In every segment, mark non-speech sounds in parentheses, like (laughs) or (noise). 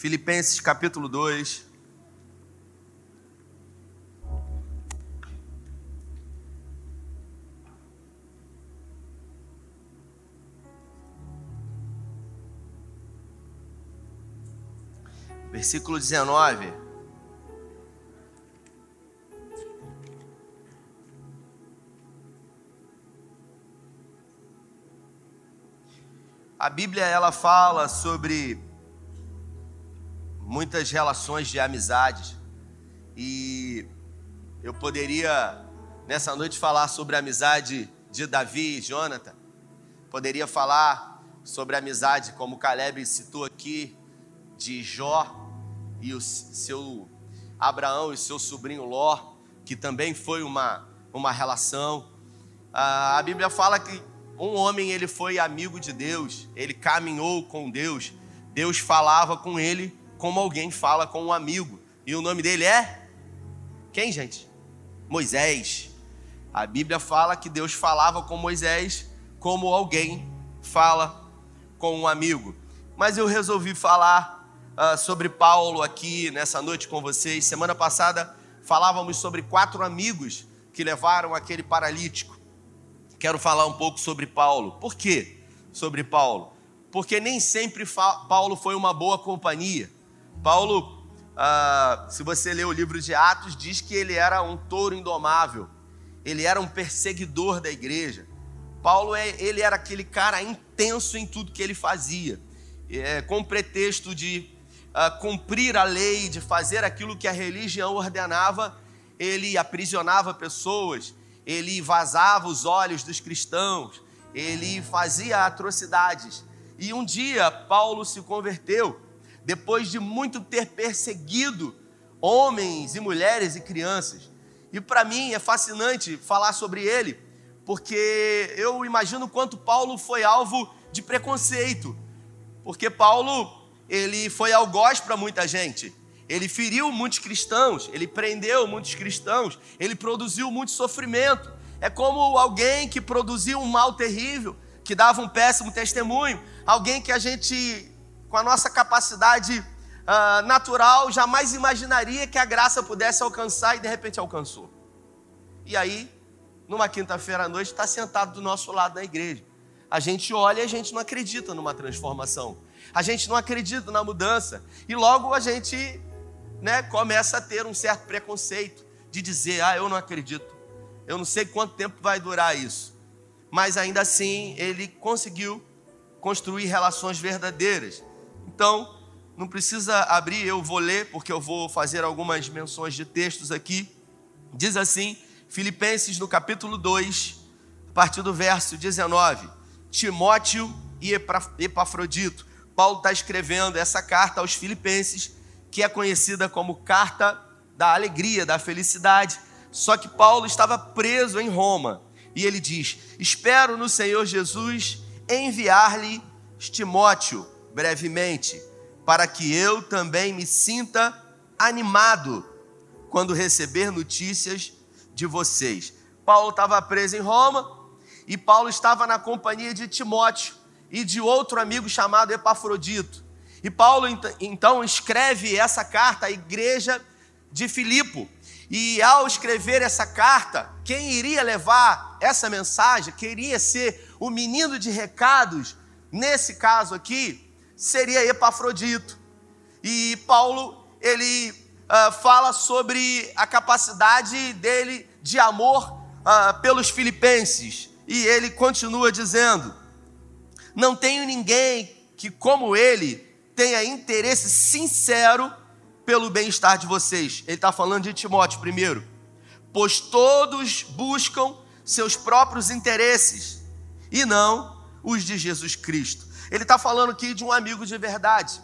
Filipenses capítulo 2. Versículo 19. A Bíblia ela fala sobre muitas relações de amizade e eu poderia nessa noite falar sobre a amizade de Davi e Jonathan. Poderia falar sobre a amizade como Caleb citou aqui de Jó e o seu Abraão e seu sobrinho Ló, que também foi uma uma relação. A Bíblia fala que um homem ele foi amigo de Deus, ele caminhou com Deus, Deus falava com ele como alguém fala com um amigo. E o nome dele é quem, gente? Moisés. A Bíblia fala que Deus falava com Moisés como alguém fala com um amigo. Mas eu resolvi falar uh, sobre Paulo aqui nessa noite com vocês. Semana passada falávamos sobre quatro amigos que levaram aquele paralítico quero falar um pouco sobre Paulo. Por quê sobre Paulo? Porque nem sempre Paulo foi uma boa companhia. Paulo, ah, se você ler o livro de Atos, diz que ele era um touro indomável, ele era um perseguidor da igreja. Paulo, é, ele era aquele cara intenso em tudo que ele fazia, é, com pretexto de ah, cumprir a lei, de fazer aquilo que a religião ordenava, ele aprisionava pessoas, ele vazava os olhos dos cristãos, ele fazia atrocidades. E um dia Paulo se converteu, depois de muito ter perseguido homens e mulheres e crianças. E para mim é fascinante falar sobre ele, porque eu imagino quanto Paulo foi alvo de preconceito. Porque Paulo, ele foi algoz para muita gente. Ele feriu muitos cristãos, ele prendeu muitos cristãos, ele produziu muito sofrimento. É como alguém que produziu um mal terrível, que dava um péssimo testemunho, alguém que a gente, com a nossa capacidade uh, natural, jamais imaginaria que a graça pudesse alcançar e de repente alcançou. E aí, numa quinta-feira à noite, está sentado do nosso lado na igreja. A gente olha e a gente não acredita numa transformação. A gente não acredita na mudança. E logo a gente né, começa a ter um certo preconceito de dizer: ah, eu não acredito, eu não sei quanto tempo vai durar isso. Mas ainda assim, ele conseguiu construir relações verdadeiras. Então, não precisa abrir, eu vou ler, porque eu vou fazer algumas menções de textos aqui. Diz assim, Filipenses no capítulo 2, a partir do verso 19: Timóteo e Epafrodito. Paulo está escrevendo essa carta aos Filipenses que é conhecida como carta da alegria, da felicidade. Só que Paulo estava preso em Roma e ele diz: Espero no Senhor Jesus enviar-lhe Timóteo brevemente, para que eu também me sinta animado quando receber notícias de vocês. Paulo estava preso em Roma e Paulo estava na companhia de Timóteo e de outro amigo chamado Epafrodito. E Paulo então escreve essa carta à igreja de Filipo. E ao escrever essa carta, quem iria levar essa mensagem, queria ser o menino de recados, nesse caso aqui, seria Epafrodito. E Paulo, ele uh, fala sobre a capacidade dele de amor uh, pelos filipenses. E ele continua dizendo: Não tenho ninguém que, como ele, tenha interesse sincero pelo bem-estar de vocês. Ele está falando de Timóteo primeiro. Pois todos buscam seus próprios interesses e não os de Jesus Cristo. Ele está falando aqui de um amigo de verdade.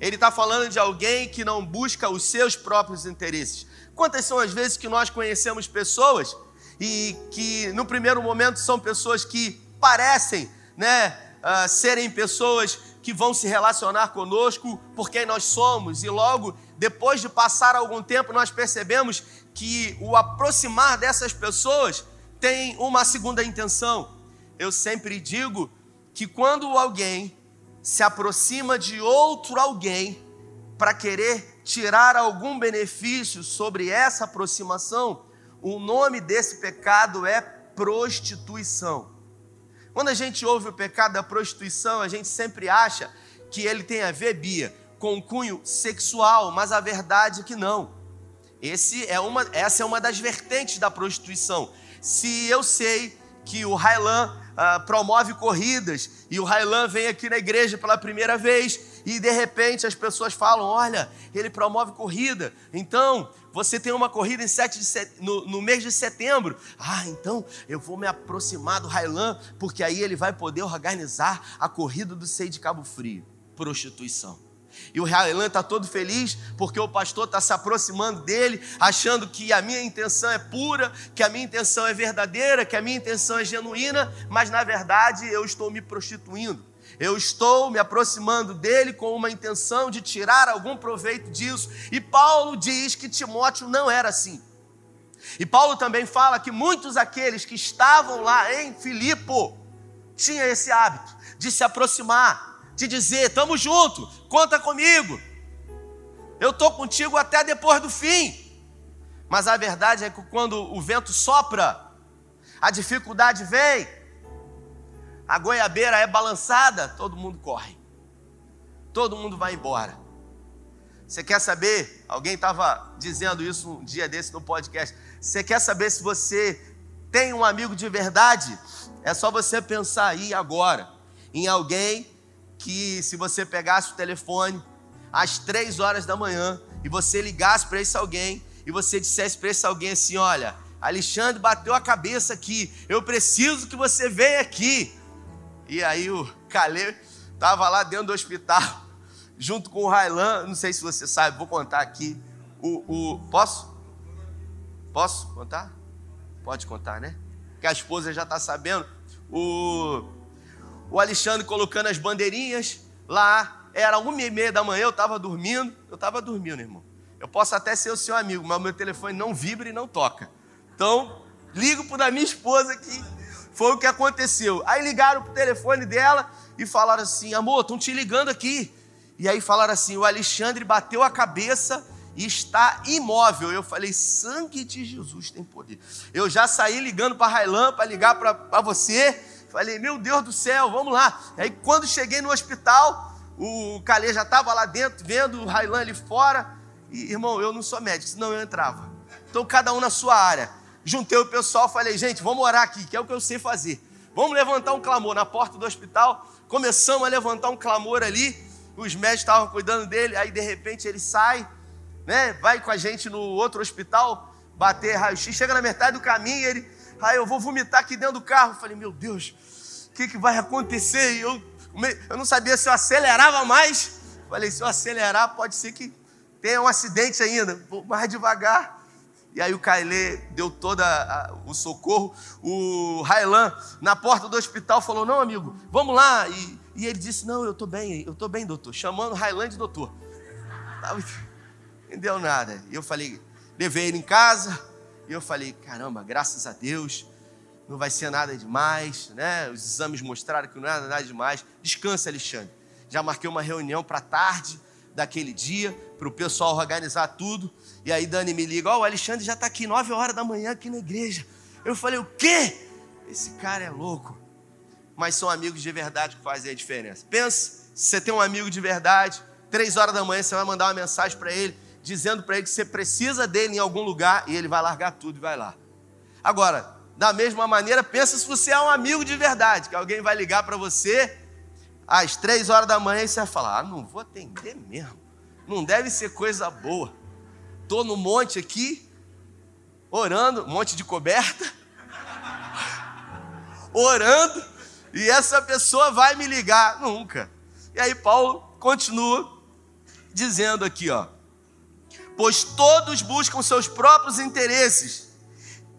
Ele está falando de alguém que não busca os seus próprios interesses. Quantas são as vezes que nós conhecemos pessoas e que no primeiro momento são pessoas que parecem, né, uh, serem pessoas que vão se relacionar conosco por quem nós somos, e logo depois de passar algum tempo, nós percebemos que o aproximar dessas pessoas tem uma segunda intenção. Eu sempre digo que quando alguém se aproxima de outro alguém, para querer tirar algum benefício sobre essa aproximação, o nome desse pecado é prostituição. Quando a gente ouve o pecado da prostituição, a gente sempre acha que ele tem a ver, Bia, com cunho sexual, mas a verdade é que não. Esse é uma, essa é uma das vertentes da prostituição. Se eu sei que o Highland ah, promove corridas e o Highland vem aqui na igreja pela primeira vez e de repente as pessoas falam: Olha, ele promove corrida, então você tem uma corrida em 7 de set... no, no, mês de setembro. Ah, então eu vou me aproximar do Highland, porque aí ele vai poder organizar a corrida do Sei de Cabo Frio. Prostituição. E o Highland está todo feliz porque o pastor está se aproximando dele, achando que a minha intenção é pura, que a minha intenção é verdadeira, que a minha intenção é genuína, mas na verdade eu estou me prostituindo. Eu estou me aproximando dele com uma intenção de tirar algum proveito disso. E Paulo diz que Timóteo não era assim. E Paulo também fala que muitos aqueles que estavam lá em Filipo tinham esse hábito de se aproximar, de dizer: "Estamos junto, conta comigo. Eu estou contigo até depois do fim". Mas a verdade é que quando o vento sopra, a dificuldade vem, a goiabeira é balançada, todo mundo corre. Todo mundo vai embora. Você quer saber? Alguém estava dizendo isso um dia desse no podcast. Você quer saber se você tem um amigo de verdade? É só você pensar aí agora em alguém que, se você pegasse o telefone às três horas da manhã e você ligasse para esse alguém e você dissesse para esse alguém assim: Olha, Alexandre bateu a cabeça aqui, eu preciso que você venha aqui. E aí o Calê estava lá dentro do hospital, (laughs) junto com o Railan. Não sei se você sabe, vou contar aqui. O, o, posso? Posso contar? Pode contar, né? Que a esposa já está sabendo. O, o Alexandre colocando as bandeirinhas lá. Era uma e meia da manhã, eu estava dormindo. Eu estava dormindo, irmão. Eu posso até ser o seu amigo, mas o meu telefone não vibra e não toca. Então, ligo para a minha esposa aqui foi o que aconteceu. Aí ligaram pro telefone dela e falaram assim: amor, estão te ligando aqui. E aí falaram assim: o Alexandre bateu a cabeça e está imóvel. Eu falei: sangue de Jesus tem poder. Eu já saí ligando para Railan para ligar para você. Falei: meu Deus do céu, vamos lá. Aí quando cheguei no hospital, o Calê já estava lá dentro, vendo o Railan ali fora. E irmão, eu não sou médico, senão eu entrava. Então cada um na sua área juntei o pessoal, falei, gente, vamos orar aqui, que é o que eu sei fazer. Vamos levantar um clamor na porta do hospital. Começamos a levantar um clamor ali. Os médicos estavam cuidando dele. Aí de repente ele sai, né? Vai com a gente no outro hospital bater raio-x. Chega na metade do caminho, ele, aí eu vou vomitar aqui dentro do carro. falei, meu Deus, o que, que vai acontecer? E eu, eu não sabia se eu acelerava mais. Falei, se eu acelerar, pode ser que tenha um acidente ainda. Vou mais devagar. E aí o Kailê deu todo o socorro. O Railan, na porta do hospital, falou: Não, amigo, vamos lá. E, e ele disse: Não, eu estou bem, eu estou bem, doutor. Chamando o Railan de doutor. Não deu nada. E eu falei: Levei ele em casa. E eu falei: Caramba, graças a Deus, não vai ser nada demais. Né? Os exames mostraram que não era nada demais. Descansa, Alexandre. Já marquei uma reunião para tarde daquele dia, para o pessoal organizar tudo. E aí Dani me liga, ó, oh, o Alexandre já está aqui 9 horas da manhã aqui na igreja. Eu falei, o quê? Esse cara é louco. Mas são amigos de verdade que fazem a diferença. Pensa, se você tem um amigo de verdade, três horas da manhã você vai mandar uma mensagem para ele, dizendo para ele que você precisa dele em algum lugar e ele vai largar tudo e vai lá. Agora, da mesma maneira, pensa se você é um amigo de verdade, que alguém vai ligar para você às três horas da manhã e você vai falar: ah, não vou atender mesmo. Não deve ser coisa boa estou no monte aqui, orando, monte de coberta, (laughs) orando, e essa pessoa vai me ligar. Nunca. E aí Paulo continua dizendo aqui, ó. Pois todos buscam seus próprios interesses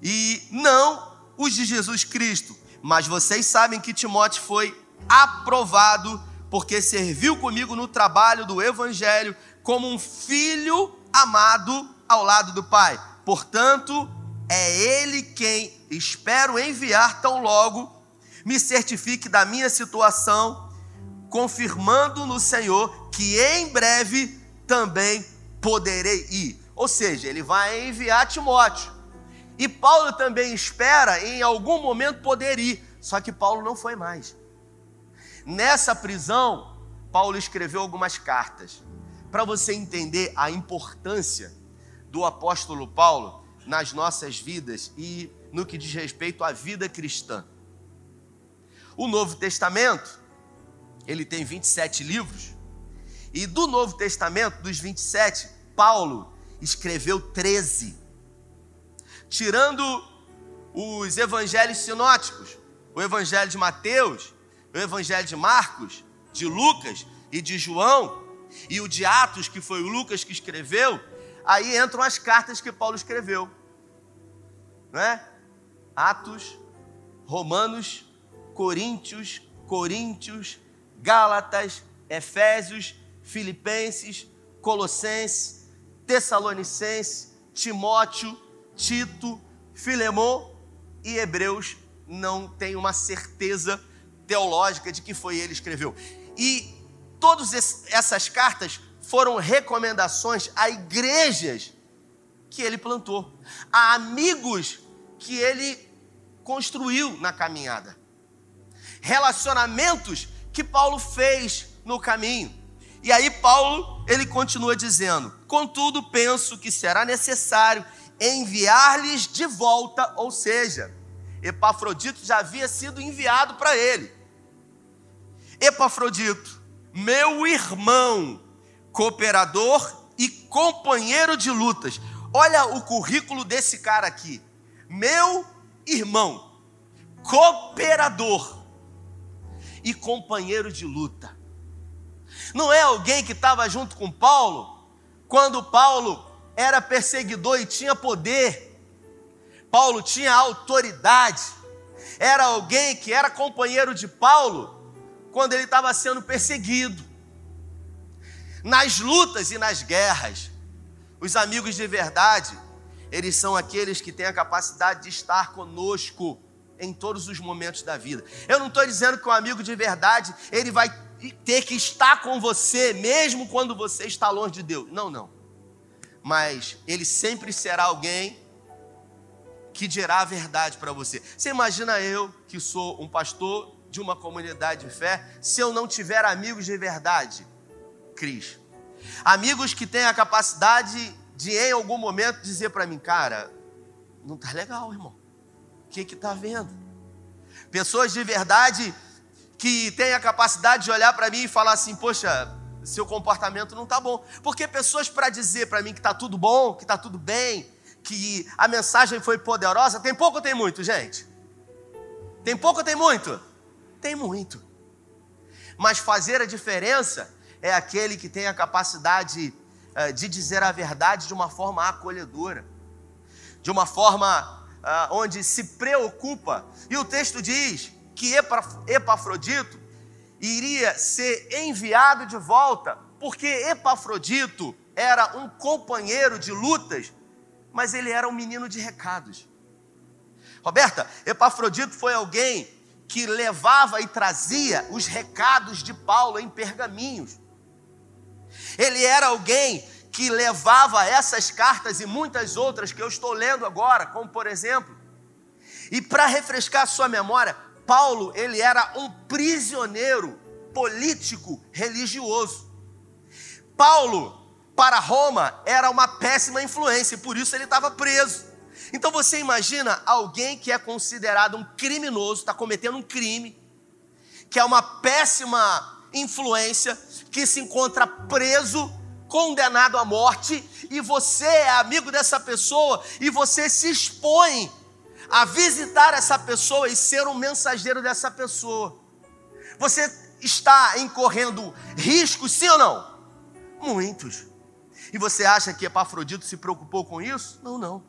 e não os de Jesus Cristo. Mas vocês sabem que Timóteo foi aprovado porque serviu comigo no trabalho do evangelho como um filho amado ao lado do Pai. Portanto, é Ele quem espero enviar tão logo me certifique da minha situação, confirmando no Senhor que em breve também poderei ir. Ou seja, ele vai enviar Timóteo. E Paulo também espera em algum momento poder ir. Só que Paulo não foi mais. Nessa prisão, Paulo escreveu algumas cartas. Para você entender a importância do apóstolo Paulo nas nossas vidas e no que diz respeito à vida cristã. O Novo Testamento, ele tem 27 livros. E do Novo Testamento, dos 27, Paulo escreveu 13. Tirando os evangelhos sinóticos, o evangelho de Mateus, o evangelho de Marcos, de Lucas e de João, e o de Atos, que foi o Lucas que escreveu, aí entram as cartas que Paulo escreveu. Não é? Atos, Romanos, Coríntios, Coríntios, Gálatas, Efésios, Filipenses, Colossenses, Tessalonicenses, Timóteo, Tito, Filemão e Hebreus não tem uma certeza teológica de que foi ele que escreveu. E todas essas cartas foram recomendações a igrejas que ele plantou, a amigos que ele construiu na caminhada, relacionamentos que Paulo fez no caminho. E aí Paulo, ele continua dizendo: "Contudo, penso que será necessário enviar-lhes de volta, ou seja, Epafrodito já havia sido enviado para ele. Epafrodito, meu irmão, cooperador e companheiro de lutas. Olha o currículo desse cara aqui. Meu irmão, cooperador e companheiro de luta. Não é alguém que estava junto com Paulo quando Paulo era perseguidor e tinha poder. Paulo tinha autoridade. Era alguém que era companheiro de Paulo quando ele estava sendo perseguido. Nas lutas e nas guerras, os amigos de verdade, eles são aqueles que têm a capacidade de estar conosco em todos os momentos da vida. Eu não estou dizendo que o um amigo de verdade, ele vai ter que estar com você, mesmo quando você está longe de Deus. Não, não. Mas ele sempre será alguém que dirá a verdade para você. Você imagina eu, que sou um pastor de uma comunidade de fé, se eu não tiver amigos de verdade? Cris. Amigos que têm a capacidade de, em algum momento, dizer para mim, cara, não está legal, irmão. O que que tá vendo? Pessoas de verdade que têm a capacidade de olhar para mim e falar assim, poxa, seu comportamento não está bom. Porque pessoas para dizer para mim que está tudo bom, que está tudo bem, que a mensagem foi poderosa, tem pouco ou tem muito, gente? Tem pouco ou tem muito? Tem muito. Mas fazer a diferença é aquele que tem a capacidade uh, de dizer a verdade de uma forma acolhedora, de uma forma uh, onde se preocupa. E o texto diz que Epafrodito iria ser enviado de volta, porque Epafrodito era um companheiro de lutas mas ele era um menino de recados. Roberta, Epafrodito foi alguém que levava e trazia os recados de Paulo em pergaminhos. Ele era alguém que levava essas cartas e muitas outras que eu estou lendo agora, como por exemplo. E para refrescar a sua memória, Paulo, ele era um prisioneiro político religioso. Paulo, para Roma era uma péssima influência e por isso ele estava preso. Então você imagina alguém que é considerado um criminoso, está cometendo um crime, que é uma péssima influência, que se encontra preso, condenado à morte, e você é amigo dessa pessoa e você se expõe a visitar essa pessoa e ser um mensageiro dessa pessoa. Você está incorrendo riscos, sim ou não? Muitos. E você acha que Epafrodito se preocupou com isso? Não, não.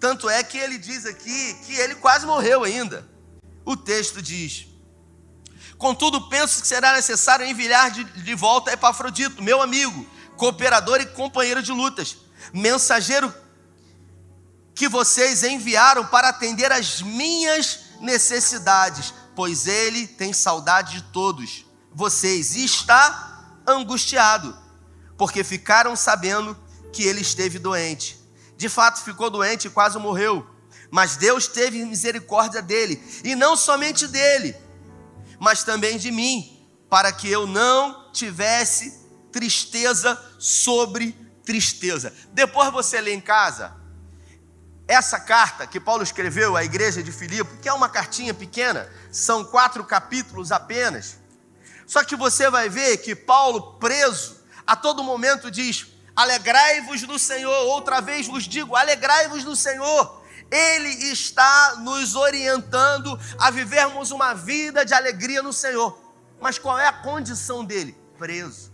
Tanto é que ele diz aqui que ele quase morreu ainda. O texto diz: Contudo, penso que será necessário enviar de, de volta Epafrodito, meu amigo, cooperador e companheiro de lutas, mensageiro que vocês enviaram para atender às minhas necessidades, pois ele tem saudade de todos vocês e está angustiado porque ficaram sabendo que ele esteve doente. De fato, ficou doente e quase morreu. Mas Deus teve misericórdia dele, e não somente dele, mas também de mim, para que eu não tivesse tristeza sobre tristeza. Depois você lê em casa essa carta que Paulo escreveu à igreja de Filipe, que é uma cartinha pequena, são quatro capítulos apenas. Só que você vai ver que Paulo, preso, a todo momento diz: Alegrai-vos no Senhor. Outra vez vos digo: alegrai-vos no Senhor. Ele está nos orientando a vivermos uma vida de alegria no Senhor. Mas qual é a condição dele? Preso.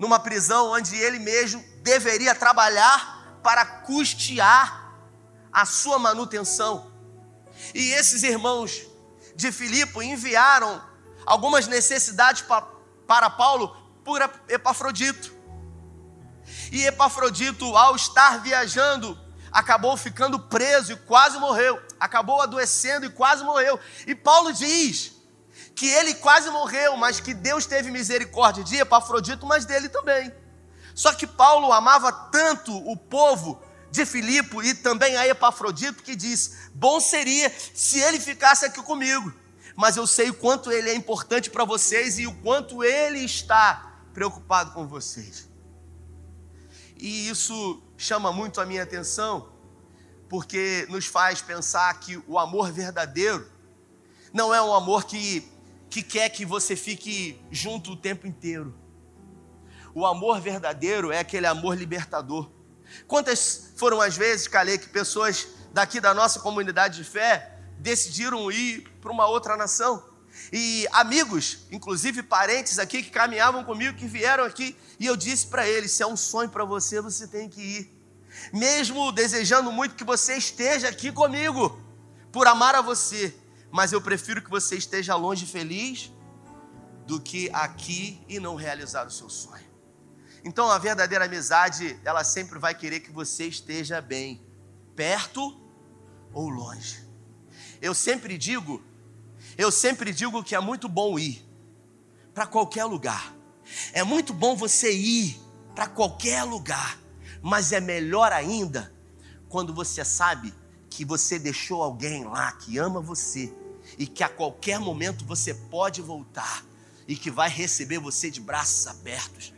Numa prisão onde ele mesmo deveria trabalhar para custear a sua manutenção. E esses irmãos de Filipe enviaram algumas necessidades para Paulo por Epafrodito. E Epafrodito, ao estar viajando, acabou ficando preso e quase morreu. Acabou adoecendo e quase morreu. E Paulo diz que ele quase morreu, mas que Deus teve misericórdia de Epafrodito, mas dele também. Só que Paulo amava tanto o povo de Filipe e também a Epafrodito que diz: Bom seria se ele ficasse aqui comigo, mas eu sei o quanto ele é importante para vocês e o quanto ele está preocupado com vocês. E isso chama muito a minha atenção, porque nos faz pensar que o amor verdadeiro não é um amor que, que quer que você fique junto o tempo inteiro. O amor verdadeiro é aquele amor libertador. Quantas foram as vezes, Calê, que pessoas daqui da nossa comunidade de fé decidiram ir para uma outra nação? E amigos, inclusive parentes aqui que caminhavam comigo, que vieram aqui, e eu disse para eles: se é um sonho para você, você tem que ir. Mesmo desejando muito que você esteja aqui comigo, por amar a você, mas eu prefiro que você esteja longe feliz do que aqui e não realizar o seu sonho. Então a verdadeira amizade, ela sempre vai querer que você esteja bem, perto ou longe. Eu sempre digo, eu sempre digo que é muito bom ir para qualquer lugar. É muito bom você ir para qualquer lugar, mas é melhor ainda quando você sabe que você deixou alguém lá que ama você e que a qualquer momento você pode voltar e que vai receber você de braços abertos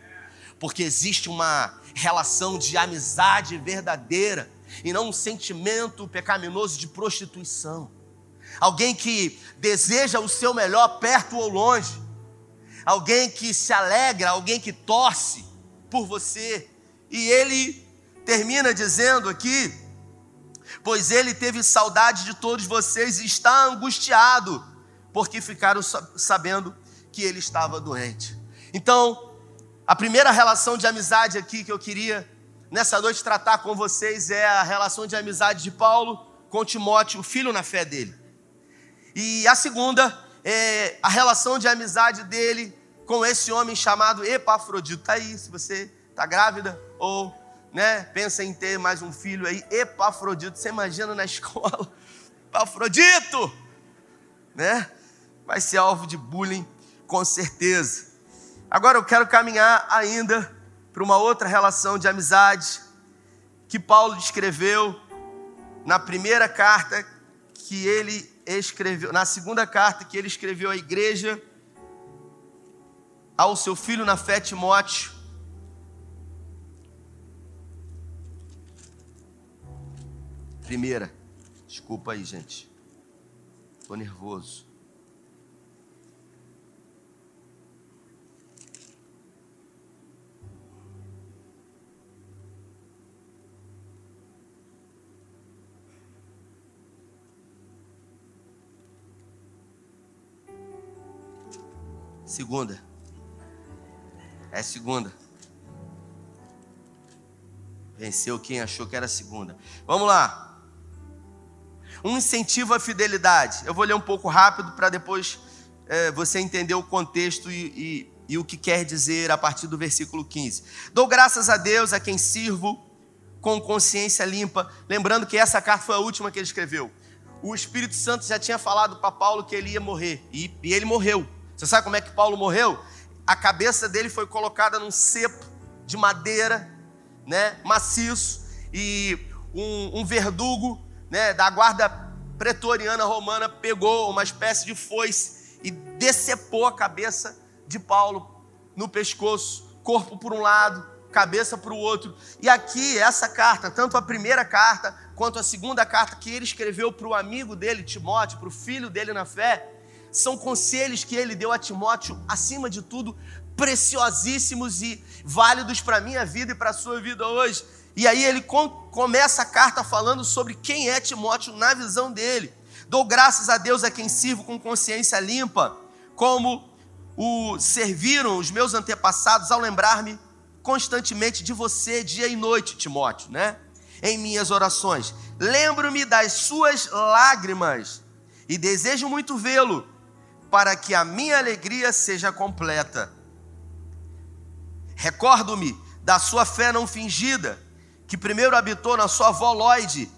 porque existe uma relação de amizade verdadeira e não um sentimento pecaminoso de prostituição. Alguém que deseja o seu melhor perto ou longe, alguém que se alegra, alguém que torce por você. E ele termina dizendo aqui: Pois ele teve saudade de todos vocês e está angustiado, porque ficaram sabendo que ele estava doente. Então, a primeira relação de amizade aqui que eu queria nessa noite tratar com vocês é a relação de amizade de Paulo com Timóteo, filho na fé dele. E a segunda é a relação de amizade dele com esse homem chamado Epafrodito. Está aí, se você está grávida ou né, pensa em ter mais um filho aí, Epafrodito. Você imagina na (laughs) escola, Epafrodito, né? Vai ser alvo de bullying com certeza. Agora eu quero caminhar ainda para uma outra relação de amizade que Paulo descreveu na primeira carta que ele escreveu, na segunda carta que ele escreveu à igreja, ao seu filho na fé Timóteo. Primeira, desculpa aí, gente, estou nervoso. Segunda. É segunda. Venceu quem achou que era segunda. Vamos lá. Um incentivo à fidelidade. Eu vou ler um pouco rápido para depois é, você entender o contexto e, e, e o que quer dizer a partir do versículo 15. Dou graças a Deus a quem sirvo com consciência limpa. Lembrando que essa carta foi a última que ele escreveu. O Espírito Santo já tinha falado para Paulo que ele ia morrer. E, e ele morreu. Você sabe como é que Paulo morreu? a cabeça dele foi colocada num cepo de madeira, né, maciço, e um, um verdugo, né, da guarda pretoriana romana pegou uma espécie de foice e decepou a cabeça de Paulo no pescoço, corpo por um lado, cabeça para o outro. E aqui, essa carta, tanto a primeira carta quanto a segunda carta que ele escreveu para o amigo dele, Timóteo, para o filho dele na fé, são conselhos que ele deu a Timóteo, acima de tudo, preciosíssimos e válidos para a minha vida e para a sua vida hoje. E aí ele com, começa a carta falando sobre quem é Timóteo na visão dele. Dou graças a Deus a quem sirvo com consciência limpa, como o serviram os meus antepassados ao lembrar-me constantemente de você dia e noite, Timóteo, né? Em minhas orações. Lembro-me das suas lágrimas e desejo muito vê-lo para que a minha alegria seja completa. Recordo-me da sua fé não fingida, que primeiro habitou na sua avó Lloyd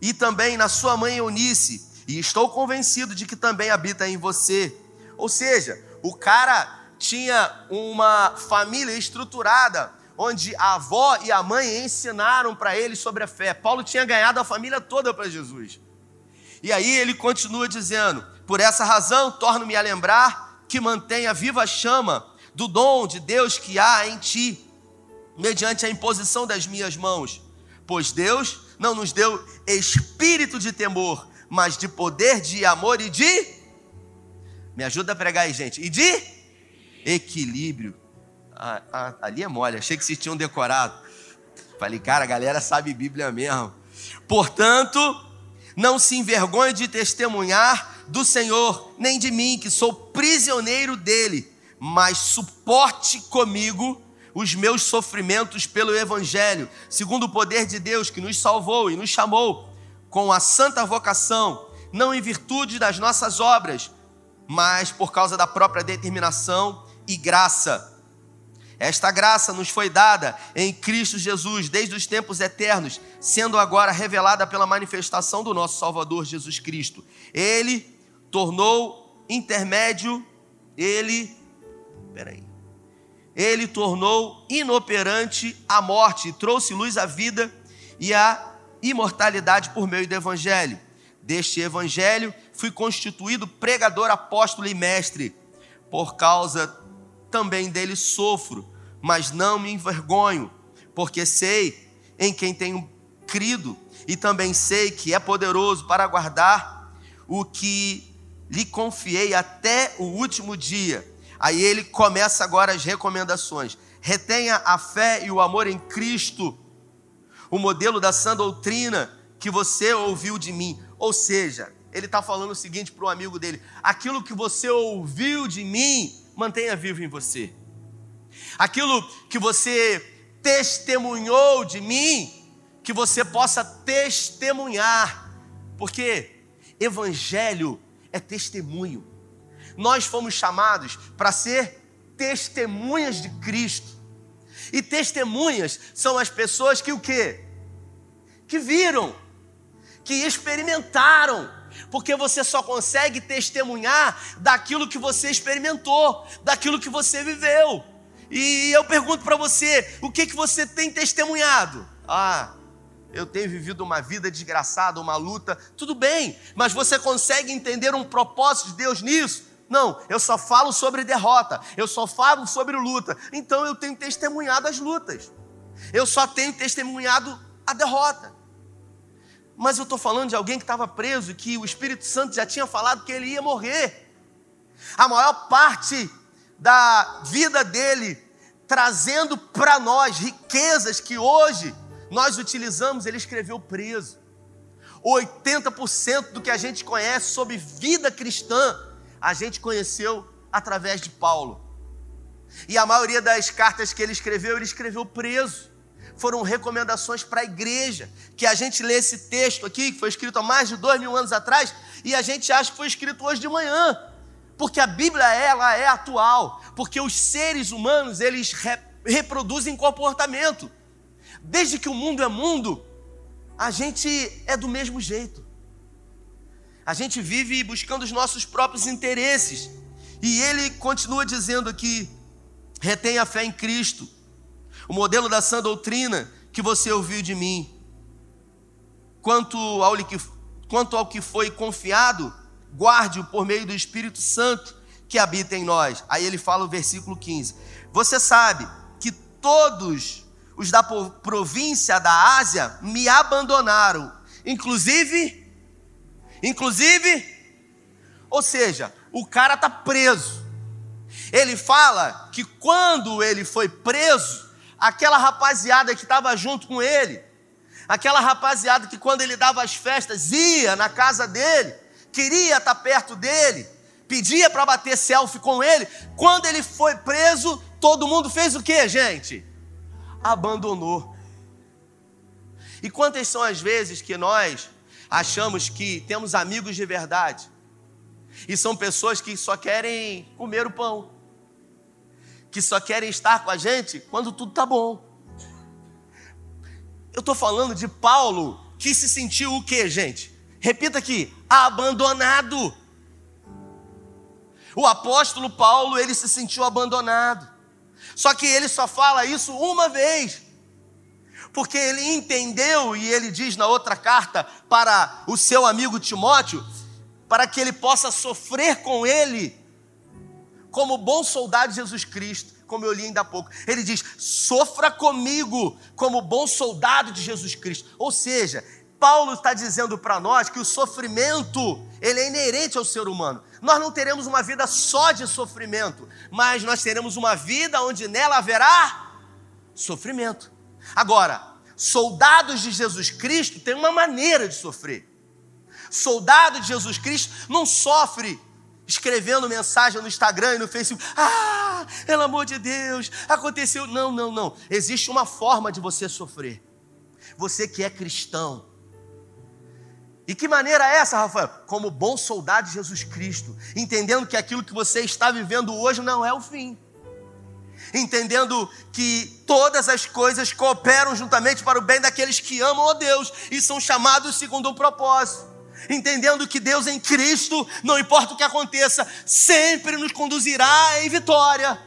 e também na sua mãe Eunice, e estou convencido de que também habita em você. Ou seja, o cara tinha uma família estruturada, onde a avó e a mãe ensinaram para ele sobre a fé. Paulo tinha ganhado a família toda para Jesus. E aí ele continua dizendo: Por essa razão, torno-me a lembrar que mantenha viva a chama do dom de Deus que há em ti, mediante a imposição das minhas mãos. Pois Deus não nos deu espírito de temor, mas de poder, de amor e de me ajuda a pregar aí, gente. E de equilíbrio. Ah, ah, ali é mole, achei que vocês tinham decorado. Falei, cara, a galera sabe Bíblia mesmo. Portanto, não se envergonhe de testemunhar do Senhor, nem de mim, que sou prisioneiro dele, mas suporte comigo os meus sofrimentos pelo Evangelho, segundo o poder de Deus que nos salvou e nos chamou com a santa vocação, não em virtude das nossas obras, mas por causa da própria determinação e graça. Esta graça nos foi dada em Cristo Jesus desde os tempos eternos, sendo agora revelada pela manifestação do nosso Salvador Jesus Cristo. Ele tornou intermédio, ele, peraí, ele tornou inoperante a morte, trouxe luz à vida e à imortalidade por meio do Evangelho. Deste Evangelho fui constituído pregador, apóstolo e mestre. Por causa também dele sofro, mas não me envergonho, porque sei em quem tenho crido e também sei que é poderoso para guardar o que lhe confiei até o último dia. Aí ele começa agora as recomendações. Retenha a fé e o amor em Cristo, o modelo da sã doutrina que você ouviu de mim. Ou seja, ele está falando o seguinte para o amigo dele: aquilo que você ouviu de mim, mantenha vivo em você. Aquilo que você testemunhou de mim, que você possa testemunhar, porque evangelho é testemunho. Nós fomos chamados para ser testemunhas de Cristo. E testemunhas são as pessoas que o quê? Que viram, que experimentaram, porque você só consegue testemunhar daquilo que você experimentou, daquilo que você viveu. E eu pergunto para você, o que que você tem testemunhado? Ah, eu tenho vivido uma vida desgraçada, uma luta, tudo bem, mas você consegue entender um propósito de Deus nisso? Não, eu só falo sobre derrota, eu só falo sobre luta. Então eu tenho testemunhado as lutas. Eu só tenho testemunhado a derrota. Mas eu estou falando de alguém que estava preso, que o Espírito Santo já tinha falado que ele ia morrer. A maior parte da vida dele, trazendo para nós riquezas que hoje nós utilizamos, ele escreveu preso. 80% do que a gente conhece sobre vida cristã, a gente conheceu através de Paulo. E a maioria das cartas que ele escreveu, ele escreveu preso foram recomendações para a igreja. Que a gente lê esse texto aqui, que foi escrito há mais de dois mil anos atrás, e a gente acha que foi escrito hoje de manhã. Porque a Bíblia, ela é atual. Porque os seres humanos, eles re reproduzem comportamento. Desde que o mundo é mundo, a gente é do mesmo jeito. A gente vive buscando os nossos próprios interesses. E ele continua dizendo aqui: Retém a fé em Cristo, o modelo da sã doutrina que você ouviu de mim. Quanto ao que, quanto ao que foi confiado, guarde-o por meio do Espírito Santo que habita em nós. Aí ele fala o versículo 15: Você sabe que todos os da província da Ásia me abandonaram, inclusive, inclusive, ou seja, o cara está preso. Ele fala que quando ele foi preso, aquela rapaziada que estava junto com ele, aquela rapaziada que quando ele dava as festas ia na casa dele, queria estar perto dele, pedia para bater selfie com ele. Quando ele foi preso, todo mundo fez o que, gente? Abandonou. E quantas são as vezes que nós achamos que temos amigos de verdade e são pessoas que só querem comer o pão, que só querem estar com a gente quando tudo está bom. Eu estou falando de Paulo que se sentiu o que, gente? Repita aqui: abandonado. O apóstolo Paulo, ele se sentiu abandonado. Só que ele só fala isso uma vez. Porque ele entendeu, e ele diz na outra carta para o seu amigo Timóteo, para que ele possa sofrer com ele, como bom soldado de Jesus Cristo, como eu li ainda há pouco. Ele diz: sofra comigo, como bom soldado de Jesus Cristo. Ou seja, Paulo está dizendo para nós que o sofrimento, ele é inerente ao ser humano. Nós não teremos uma vida só de sofrimento, mas nós teremos uma vida onde nela haverá sofrimento. Agora, soldados de Jesus Cristo têm uma maneira de sofrer. Soldado de Jesus Cristo não sofre escrevendo mensagem no Instagram e no Facebook. Ah, pelo amor de Deus, aconteceu. Não, não, não. Existe uma forma de você sofrer. Você que é cristão, e que maneira é essa, Rafael? Como bom soldado de Jesus Cristo, entendendo que aquilo que você está vivendo hoje não é o fim. Entendendo que todas as coisas cooperam juntamente para o bem daqueles que amam a Deus e são chamados segundo um propósito. Entendendo que Deus em Cristo, não importa o que aconteça, sempre nos conduzirá em vitória.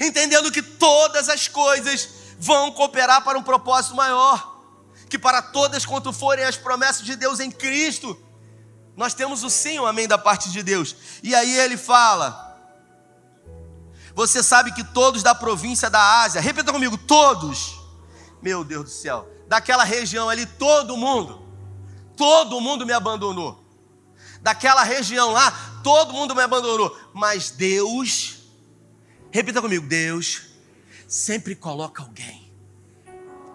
Entendendo que todas as coisas vão cooperar para um propósito maior que para todas quanto forem as promessas de Deus em Cristo, nós temos o sim, o amém da parte de Deus. E aí ele fala: Você sabe que todos da província da Ásia, repita comigo, todos, meu Deus do céu, daquela região ali, todo mundo, todo mundo me abandonou. Daquela região lá, todo mundo me abandonou. Mas Deus, repita comigo, Deus sempre coloca alguém.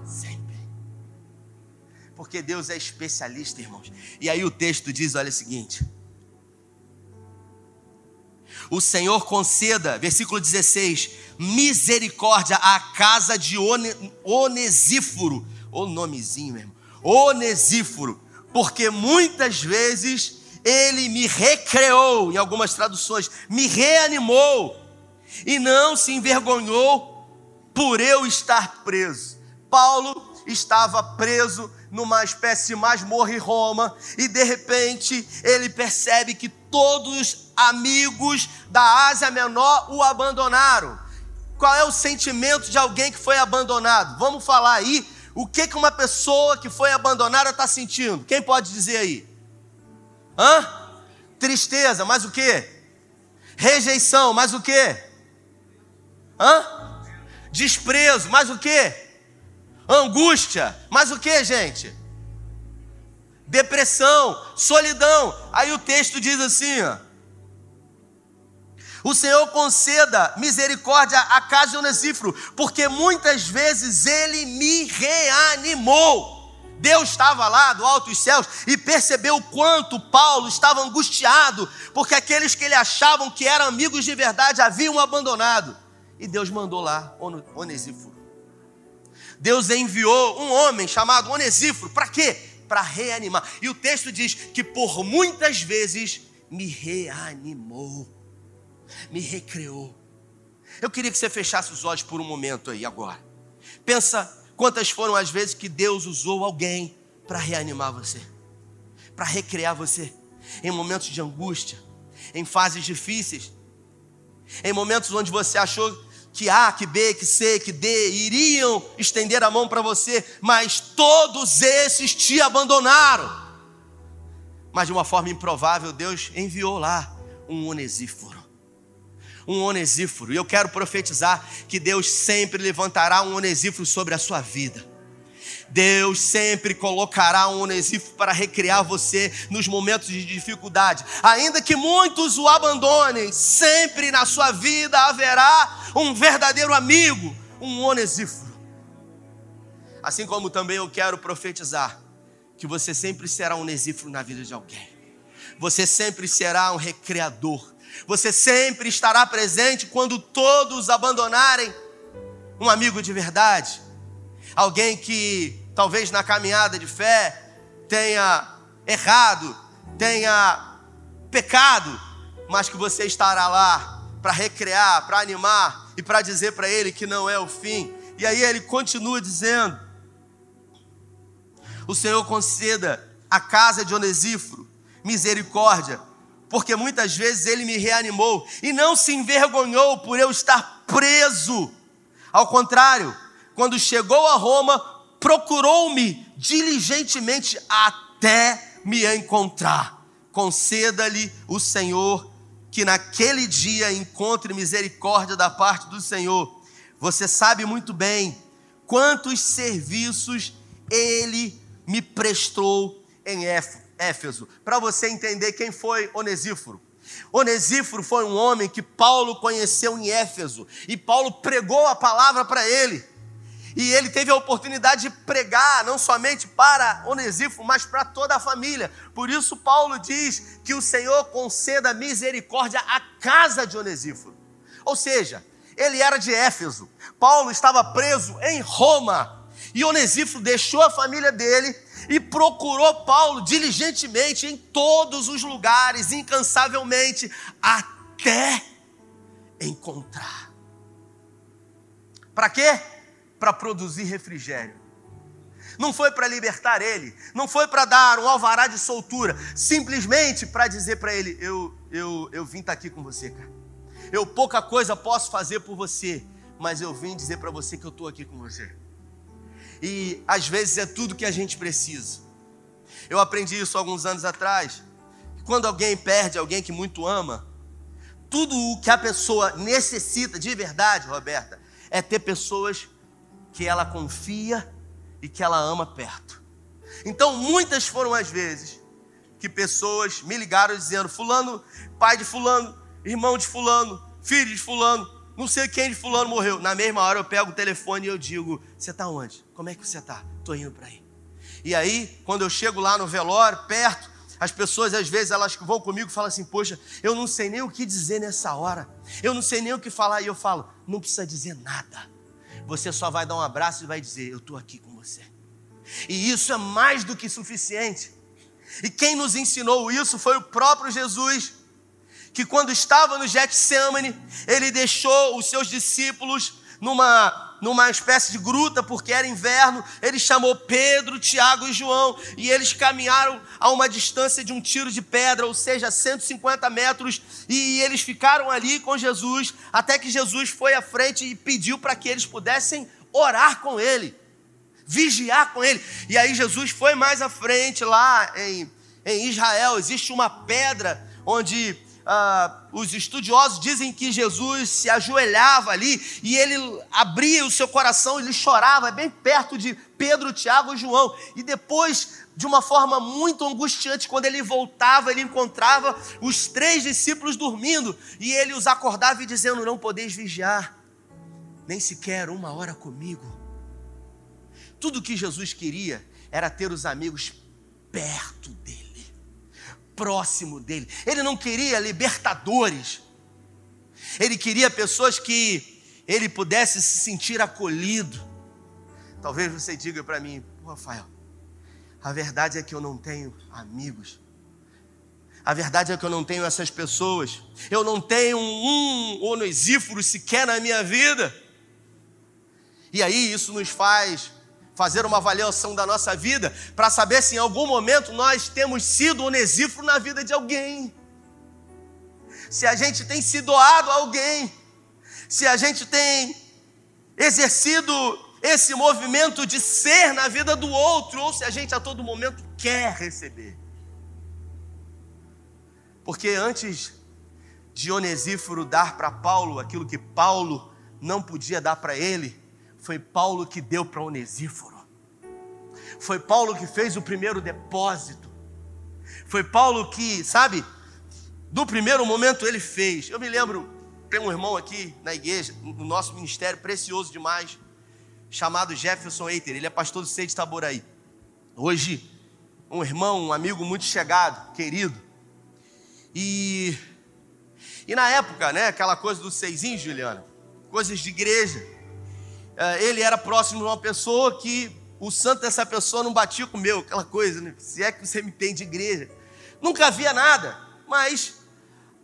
Sempre porque Deus é especialista, irmãos. E aí o texto diz: olha o seguinte. O Senhor conceda, versículo 16, misericórdia à casa de Onesíforo, o nomezinho mesmo, Onesíforo, porque muitas vezes ele me recreou, em algumas traduções, me reanimou, e não se envergonhou por eu estar preso. Paulo estava preso numa espécie de masmorra em Roma, e de repente ele percebe que todos os amigos da Ásia Menor o abandonaram. Qual é o sentimento de alguém que foi abandonado? Vamos falar aí o que, que uma pessoa que foi abandonada está sentindo. Quem pode dizer aí? Hã? Tristeza, mas o que? Rejeição, mas o que? Hã? Desprezo, mas o que? Angústia, mas o que, gente? Depressão, solidão. Aí o texto diz assim: ó, o Senhor conceda misericórdia a casa de porque muitas vezes ele me reanimou. Deus estava lá do alto dos céus e percebeu o quanto Paulo estava angustiado, porque aqueles que ele achavam que eram amigos de verdade haviam abandonado. E Deus mandou lá Onesíforo. Deus enviou um homem chamado Onesíforo, para quê? Para reanimar. E o texto diz que por muitas vezes me reanimou, me recriou. Eu queria que você fechasse os olhos por um momento aí agora. Pensa quantas foram as vezes que Deus usou alguém para reanimar você, para recriar você em momentos de angústia, em fases difíceis, em momentos onde você achou que A, que B, que C, que D iriam estender a mão para você, mas todos esses te abandonaram. Mas de uma forma improvável, Deus enviou lá um onesíforo. Um onesíforo. E eu quero profetizar que Deus sempre levantará um onesíforo sobre a sua vida. Deus sempre colocará um onesíforo para recriar você nos momentos de dificuldade. Ainda que muitos o abandonem, sempre na sua vida haverá um verdadeiro amigo, um onesíforo. Assim como também eu quero profetizar que você sempre será um onesíforo na vida de alguém. Você sempre será um recreador. Você sempre estará presente quando todos abandonarem um amigo de verdade. Alguém que talvez na caminhada de fé tenha errado, tenha pecado, mas que você estará lá para recrear, para animar e para dizer para ele que não é o fim. E aí ele continua dizendo: O Senhor conceda à casa de Onesíforo misericórdia, porque muitas vezes ele me reanimou e não se envergonhou por eu estar preso. Ao contrário, quando chegou a Roma, procurou-me diligentemente até me encontrar. Conceda-lhe o Senhor que naquele dia encontre misericórdia da parte do Senhor. Você sabe muito bem quantos serviços ele me prestou em Éfeso. Para você entender quem foi Onesíforo. Onesíforo foi um homem que Paulo conheceu em Éfeso e Paulo pregou a palavra para ele. E ele teve a oportunidade de pregar não somente para Onesíforo, mas para toda a família. Por isso, Paulo diz que o Senhor conceda misericórdia à casa de Onesíforo. Ou seja, ele era de Éfeso, Paulo estava preso em Roma, e Onesíforo deixou a família dele e procurou Paulo diligentemente em todos os lugares, incansavelmente, até encontrar. Para quê? Para produzir refrigério. Não foi para libertar ele, não foi para dar um alvará de soltura, simplesmente para dizer para ele: eu, eu, eu vim estar tá aqui com você, cara. Eu pouca coisa posso fazer por você, mas eu vim dizer para você que eu estou aqui com você. E às vezes é tudo que a gente precisa. Eu aprendi isso alguns anos atrás. Quando alguém perde alguém que muito ama, tudo o que a pessoa necessita de verdade, Roberta, é ter pessoas que ela confia e que ela ama perto. Então, muitas foram as vezes que pessoas me ligaram dizendo: Fulano, pai de Fulano, irmão de Fulano, filho de Fulano, não sei quem de Fulano morreu. Na mesma hora eu pego o telefone e eu digo: Você está onde? Como é que você está? Estou indo para aí. E aí, quando eu chego lá no velório, perto, as pessoas às vezes elas vão comigo e falam assim: Poxa, eu não sei nem o que dizer nessa hora, eu não sei nem o que falar. E eu falo: Não precisa dizer nada você só vai dar um abraço e vai dizer: Eu estou aqui com você. E isso é mais do que suficiente. E quem nos ensinou isso foi o próprio Jesus, que quando estava no Getsemane, ele deixou os seus discípulos numa numa espécie de gruta, porque era inverno, ele chamou Pedro, Tiago e João, e eles caminharam a uma distância de um tiro de pedra, ou seja, 150 metros, e eles ficaram ali com Jesus, até que Jesus foi à frente e pediu para que eles pudessem orar com ele, vigiar com ele. E aí Jesus foi mais à frente, lá em, em Israel, existe uma pedra onde ah, os estudiosos dizem que Jesus se ajoelhava ali e ele abria o seu coração, ele chorava bem perto de Pedro, Tiago e João. E depois, de uma forma muito angustiante, quando ele voltava, ele encontrava os três discípulos dormindo e ele os acordava e dizendo: Não podeis vigiar, nem sequer uma hora comigo. Tudo que Jesus queria era ter os amigos perto dele próximo dele. Ele não queria libertadores. Ele queria pessoas que ele pudesse se sentir acolhido. Talvez você diga para mim, Rafael, a verdade é que eu não tenho amigos. A verdade é que eu não tenho essas pessoas. Eu não tenho um onesíforo sequer na minha vida. E aí isso nos faz fazer uma avaliação da nossa vida para saber se em algum momento nós temos sido onesíforo na vida de alguém. Se a gente tem se doado a alguém, se a gente tem exercido esse movimento de ser na vida do outro, ou se a gente a todo momento quer receber. Porque antes de Onesíforo dar para Paulo aquilo que Paulo não podia dar para ele, foi Paulo que deu para Onesíforo. Foi Paulo que fez o primeiro depósito. Foi Paulo que, sabe, do primeiro momento ele fez. Eu me lembro, tem um irmão aqui na igreja, no nosso ministério, precioso demais, chamado Jefferson Eiter. Ele é pastor do Sei de Taboraí. Hoje, um irmão, um amigo muito chegado, querido. E, e na época, né, aquela coisa dos seisinhos, Juliana, coisas de igreja. É, ele era próximo de uma pessoa que o santo dessa pessoa não batia com o meu, aquela coisa, né? se é que você me tem de igreja. Nunca havia nada, mas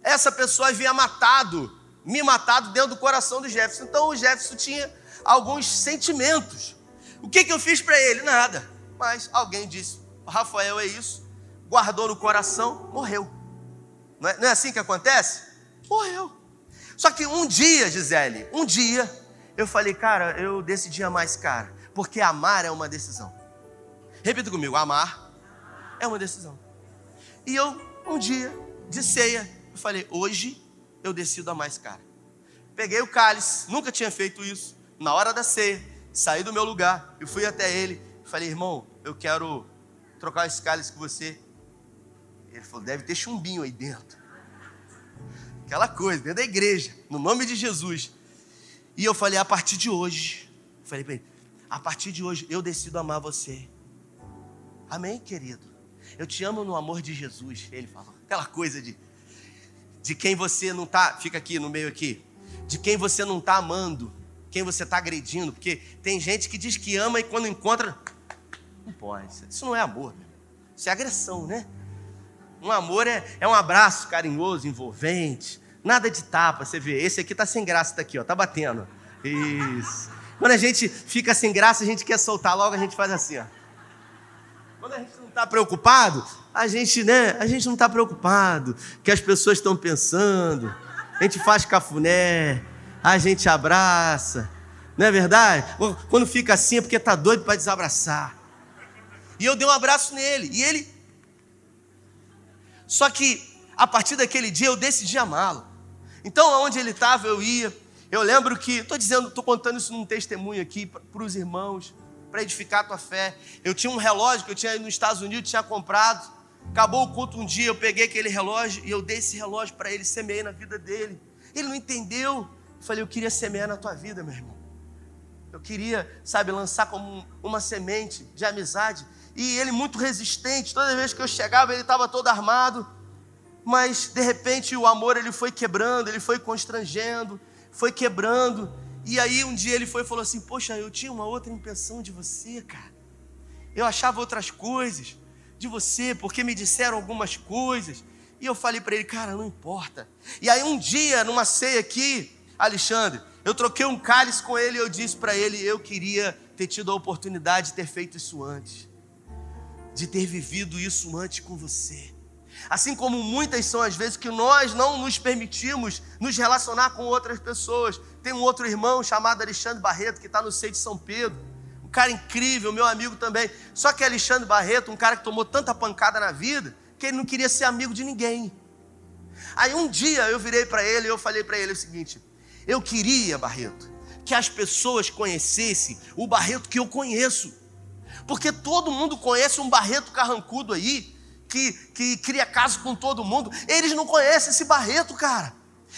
essa pessoa havia matado, me matado dentro do coração do Jefferson. Então o Jefferson tinha alguns sentimentos. O que, que eu fiz para ele? Nada. Mas alguém disse: Rafael é isso, guardou no coração, morreu. Não é, não é assim que acontece? Morreu. Só que um dia, Gisele, um dia, eu falei, cara, eu decidi amar esse cara. Porque amar é uma decisão. Repita comigo: amar é uma decisão. E eu, um dia, de ceia, eu falei: hoje eu decido amar esse cara. Peguei o cálice, nunca tinha feito isso. Na hora da ceia, saí do meu lugar e fui até ele. Falei: irmão, eu quero trocar esse cálice com você. Ele falou: deve ter chumbinho aí dentro. Aquela coisa, dentro da igreja, no nome de Jesus. E eu falei: a partir de hoje, falei para ele a partir de hoje eu decido amar você. Amém, querido? Eu te amo no amor de Jesus, ele falou. Aquela coisa de de quem você não tá, fica aqui no meio aqui, de quem você não tá amando, quem você tá agredindo, porque tem gente que diz que ama e quando encontra não pode. Isso não é amor, meu. isso é agressão, né? Um amor é, é um abraço carinhoso, envolvente, nada de tapa, você vê. Esse aqui tá sem graça, tá aqui, ó, tá batendo. Isso. Quando a gente fica sem graça, a gente quer soltar logo, a gente faz assim, ó. Quando a gente não está preocupado, a gente, né, a gente não está preocupado que as pessoas estão pensando. A gente faz cafuné, a gente abraça. Não é verdade? Quando fica assim é porque está doido para desabraçar. E eu dei um abraço nele. E ele. Só que a partir daquele dia eu decidi amá-lo. Então, aonde ele estava, eu ia. Eu lembro que, estou dizendo, estou contando isso num testemunho aqui para os irmãos, para edificar a tua fé. Eu tinha um relógio que eu tinha nos Estados Unidos, tinha comprado. Acabou o culto um dia, eu peguei aquele relógio e eu dei esse relógio para ele, semeei na vida dele. Ele não entendeu. Eu falei, eu queria semear na tua vida, meu irmão. Eu queria, sabe, lançar como uma semente de amizade. E ele muito resistente. Toda vez que eu chegava, ele estava todo armado. Mas de repente o amor ele foi quebrando, ele foi constrangendo foi quebrando. E aí um dia ele foi e falou assim: Poxa, eu tinha uma outra impressão de você, cara. Eu achava outras coisas de você, porque me disseram algumas coisas. E eu falei para ele, cara, não importa. E aí um dia, numa ceia aqui, Alexandre, eu troquei um cálice com ele e eu disse para ele, eu queria ter tido a oportunidade de ter feito isso antes. De ter vivido isso antes com você. Assim como muitas são as vezes que nós não nos permitimos nos relacionar com outras pessoas. Tem um outro irmão chamado Alexandre Barreto, que está no seio de São Pedro. Um cara incrível, meu amigo também. Só que Alexandre Barreto, um cara que tomou tanta pancada na vida, que ele não queria ser amigo de ninguém. Aí um dia eu virei para ele e eu falei para ele o seguinte: eu queria, Barreto, que as pessoas conhecessem o Barreto que eu conheço. Porque todo mundo conhece um Barreto carrancudo aí, que, que cria caso com todo mundo, eles não conhecem esse Barreto, cara.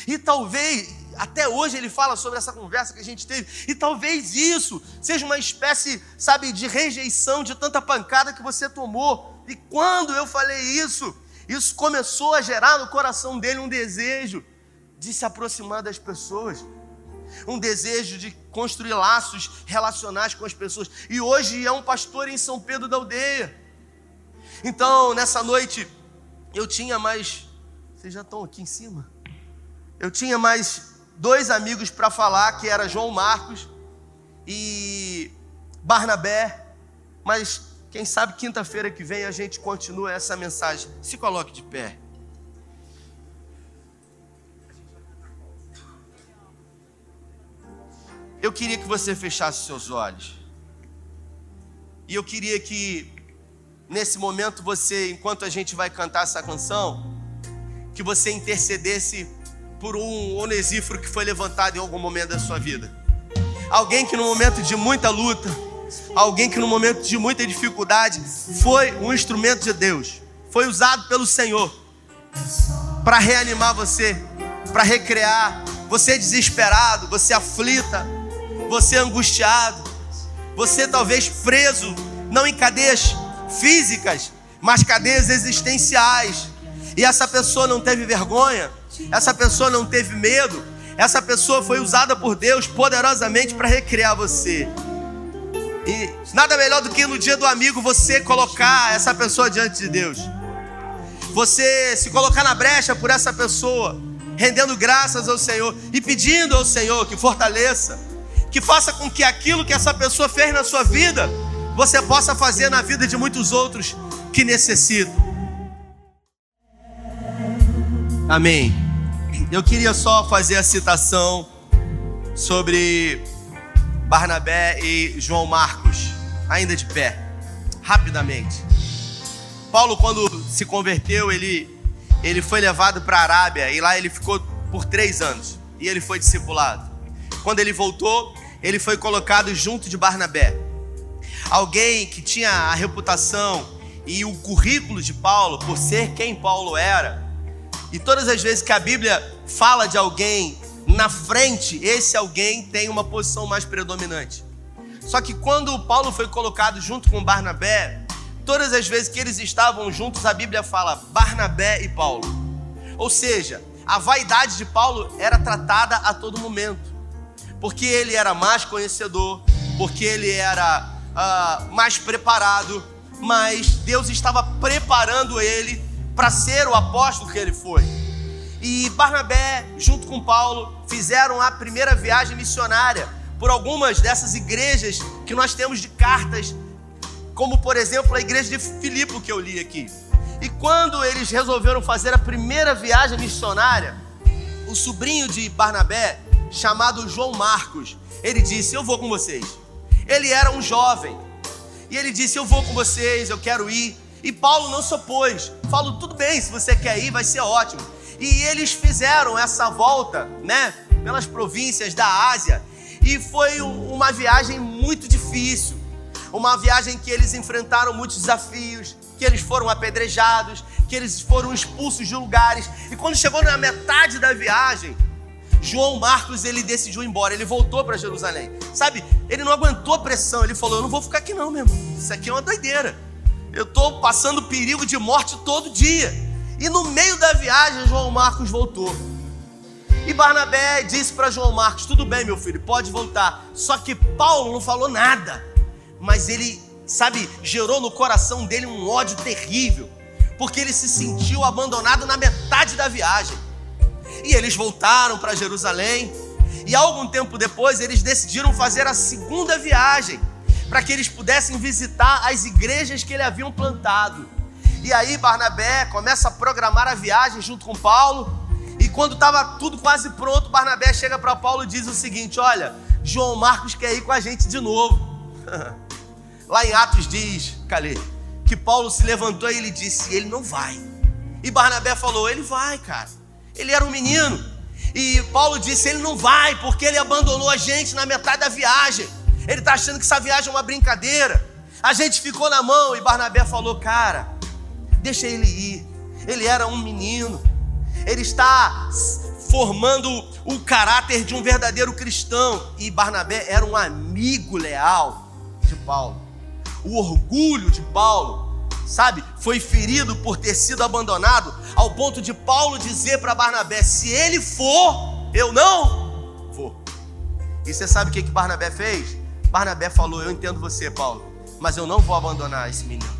E talvez, até hoje ele fala sobre essa conversa que a gente teve, e talvez isso seja uma espécie, sabe, de rejeição de tanta pancada que você tomou. E quando eu falei isso, isso começou a gerar no coração dele um desejo de se aproximar das pessoas, um desejo de construir laços relacionais com as pessoas. E hoje é um pastor em São Pedro da Aldeia. Então, nessa noite, eu tinha mais. Vocês já estão aqui em cima? Eu tinha mais dois amigos para falar, que era João Marcos e Barnabé. Mas quem sabe quinta-feira que vem a gente continua essa mensagem. Se coloque de pé. eu queria que você fechasse seus olhos. E eu queria que, nesse momento, você, enquanto a gente vai cantar essa canção, que você intercedesse por um onesíforo que foi levantado em algum momento da sua vida. Alguém que no momento de muita luta, alguém que no momento de muita dificuldade foi um instrumento de Deus, foi usado pelo Senhor para reanimar você, para recrear, você desesperado, você aflita, você angustiado, você talvez preso, não em cadeias físicas, mas cadeias existenciais. E essa pessoa não teve vergonha, essa pessoa não teve medo, essa pessoa foi usada por Deus poderosamente para recriar você. E nada melhor do que no dia do amigo você colocar essa pessoa diante de Deus. Você se colocar na brecha por essa pessoa, rendendo graças ao Senhor e pedindo ao Senhor que fortaleça, que faça com que aquilo que essa pessoa fez na sua vida, você possa fazer na vida de muitos outros que necessitam. Amém. Eu queria só fazer a citação sobre Barnabé e João Marcos, ainda de pé, rapidamente. Paulo, quando se converteu, ele, ele foi levado para a Arábia e lá ele ficou por três anos e ele foi discipulado. Quando ele voltou, ele foi colocado junto de Barnabé, alguém que tinha a reputação e o currículo de Paulo por ser quem Paulo era. E todas as vezes que a Bíblia fala de alguém na frente, esse alguém tem uma posição mais predominante. Só que quando Paulo foi colocado junto com Barnabé, todas as vezes que eles estavam juntos, a Bíblia fala Barnabé e Paulo. Ou seja, a vaidade de Paulo era tratada a todo momento porque ele era mais conhecedor, porque ele era uh, mais preparado, mas Deus estava preparando ele para ser o apóstolo que ele foi. E Barnabé, junto com Paulo, fizeram a primeira viagem missionária por algumas dessas igrejas que nós temos de cartas, como por exemplo a igreja de Filipe que eu li aqui. E quando eles resolveram fazer a primeira viagem missionária, o sobrinho de Barnabé, chamado João Marcos. Ele disse: Eu vou com vocês. Ele era um jovem. E ele disse: Eu vou com vocês, eu quero ir. E Paulo não se opôs. Falou: Tudo bem, se você quer ir, vai ser ótimo. E eles fizeram essa volta, né, pelas províncias da Ásia. E foi uma viagem muito difícil. Uma viagem que eles enfrentaram muitos desafios, que eles foram apedrejados, que eles foram expulsos de lugares. E quando chegou na metade da viagem, João Marcos ele decidiu ir embora, ele voltou para Jerusalém. Sabe, ele não aguentou a pressão, ele falou: Eu não vou ficar aqui, não, meu irmão. Isso aqui é uma doideira. Eu estou passando perigo de morte todo dia. E no meio da viagem, João Marcos voltou. E Barnabé disse para João Marcos: Tudo bem, meu filho, pode voltar. Só que Paulo não falou nada, mas ele, sabe, gerou no coração dele um ódio terrível, porque ele se sentiu abandonado na metade da viagem. E eles voltaram para Jerusalém. E algum tempo depois, eles decidiram fazer a segunda viagem, para que eles pudessem visitar as igrejas que ele haviam plantado. E aí Barnabé começa a programar a viagem junto com Paulo. E quando estava tudo quase pronto, Barnabé chega para Paulo e diz o seguinte: Olha, João Marcos quer ir com a gente de novo. (laughs) Lá em Atos diz, Calê, que Paulo se levantou e ele disse: Ele não vai. E Barnabé falou: Ele vai, cara. Ele era um menino. E Paulo disse: ele não vai, porque ele abandonou a gente na metade da viagem. Ele está achando que essa viagem é uma brincadeira. A gente ficou na mão e Barnabé falou: cara, deixa ele ir. Ele era um menino. Ele está formando o caráter de um verdadeiro cristão. E Barnabé era um amigo leal de Paulo. O orgulho de Paulo sabe, foi ferido por ter sido abandonado, ao ponto de Paulo dizer para Barnabé: se ele for, eu não vou. E você sabe o que, que Barnabé fez? Barnabé falou: Eu entendo você, Paulo, mas eu não vou abandonar esse menino.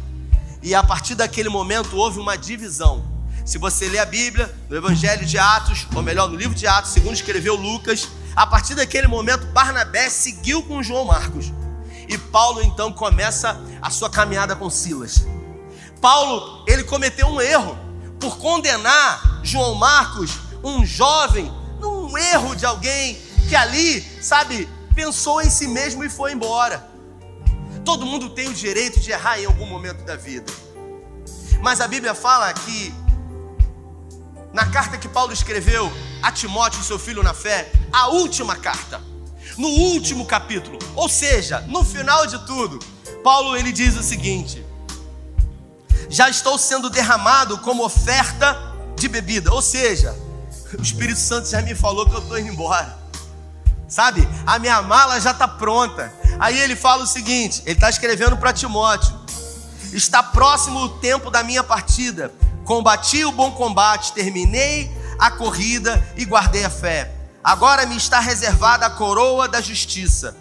E a partir daquele momento houve uma divisão. Se você ler a Bíblia, no Evangelho de Atos, ou melhor, no livro de Atos, segundo escreveu Lucas, a partir daquele momento Barnabé seguiu com João Marcos. E Paulo então começa a sua caminhada com Silas. Paulo, ele cometeu um erro por condenar João Marcos, um jovem, num erro de alguém que ali, sabe, pensou em si mesmo e foi embora. Todo mundo tem o direito de errar em algum momento da vida. Mas a Bíblia fala que, na carta que Paulo escreveu a Timóteo, seu filho na fé, a última carta, no último capítulo, ou seja, no final de tudo, Paulo ele diz o seguinte: Já estou sendo derramado como oferta de bebida, ou seja, o Espírito Santo já me falou que eu estou indo embora. Sabe? A minha mala já está pronta. Aí ele fala o seguinte: ele está escrevendo para Timóteo. Está próximo o tempo da minha partida. Combati o bom combate, terminei a corrida e guardei a fé. Agora me está reservada a coroa da justiça,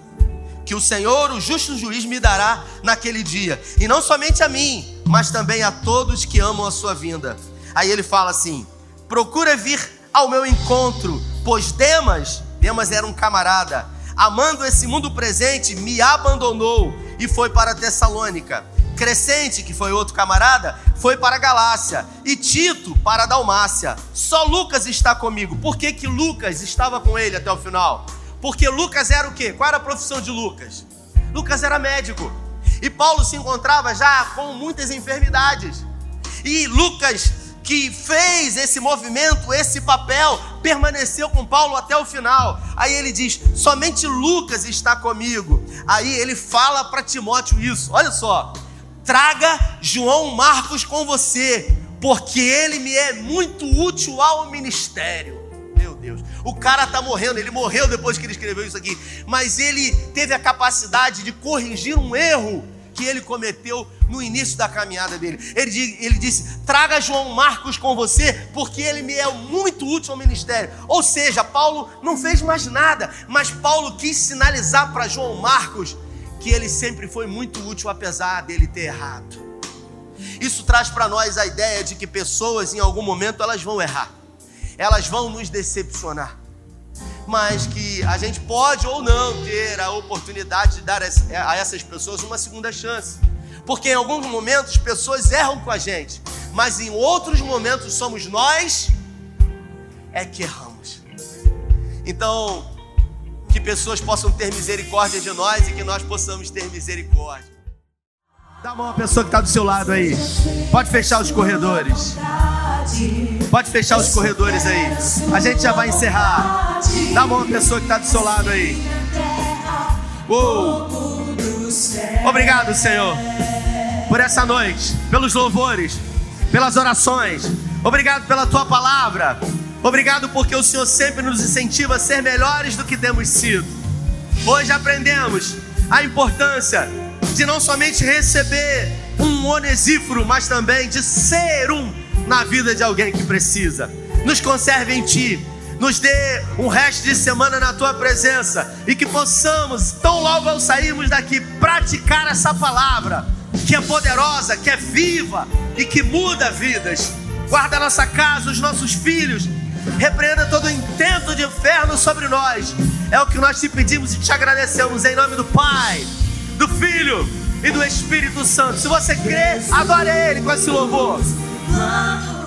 que o Senhor, o justo juiz, me dará naquele dia. E não somente a mim, mas também a todos que amam a sua vinda. Aí ele fala assim: procura vir ao meu encontro, pois Demas, Demas era um camarada, amando esse mundo presente, me abandonou e foi para Tessalônica. Crescente, que foi outro camarada, foi para a Galácia. E Tito para a Dalmácia. Só Lucas está comigo. Por que, que Lucas estava com ele até o final? Porque Lucas era o quê? Qual era a profissão de Lucas? Lucas era médico. E Paulo se encontrava já com muitas enfermidades. E Lucas, que fez esse movimento, esse papel, permaneceu com Paulo até o final. Aí ele diz: somente Lucas está comigo. Aí ele fala para Timóteo isso. Olha só traga João Marcos com você, porque ele me é muito útil ao ministério. O cara está morrendo, ele morreu depois que ele escreveu isso aqui, mas ele teve a capacidade de corrigir um erro que ele cometeu no início da caminhada dele. Ele, ele disse: traga João Marcos com você, porque ele me é muito útil ao ministério. Ou seja, Paulo não fez mais nada, mas Paulo quis sinalizar para João Marcos que ele sempre foi muito útil, apesar dele ter errado. Isso traz para nós a ideia de que pessoas, em algum momento, elas vão errar, elas vão nos decepcionar, mas que a gente pode ou não ter a oportunidade de dar a essas pessoas uma segunda chance, porque em alguns momentos pessoas erram com a gente, mas em outros momentos somos nós é que erramos. Então, que pessoas possam ter misericórdia de nós e que nós possamos ter misericórdia. Dá a mão à pessoa que está do seu lado aí. Pode fechar os corredores. Pode fechar os corredores aí. A gente já vai encerrar. Dá a mão à pessoa que está do seu lado aí. Uou. Obrigado, Senhor, por essa noite, pelos louvores, pelas orações. Obrigado pela tua palavra. Obrigado porque o Senhor sempre nos incentiva a ser melhores do que temos sido. Hoje aprendemos a importância de não somente receber um onesíforo, mas também de ser um na vida de alguém que precisa. Nos conserve em Ti, nos dê um resto de semana na Tua presença e que possamos, tão logo ao sairmos daqui, praticar essa palavra que é poderosa, que é viva e que muda vidas. Guarda nossa casa, os nossos filhos Repreenda todo intento de inferno sobre nós. É o que nós te pedimos e te agradecemos em nome do Pai, do Filho e do Espírito Santo. Se você crê, adore Ele com esse louvor amado.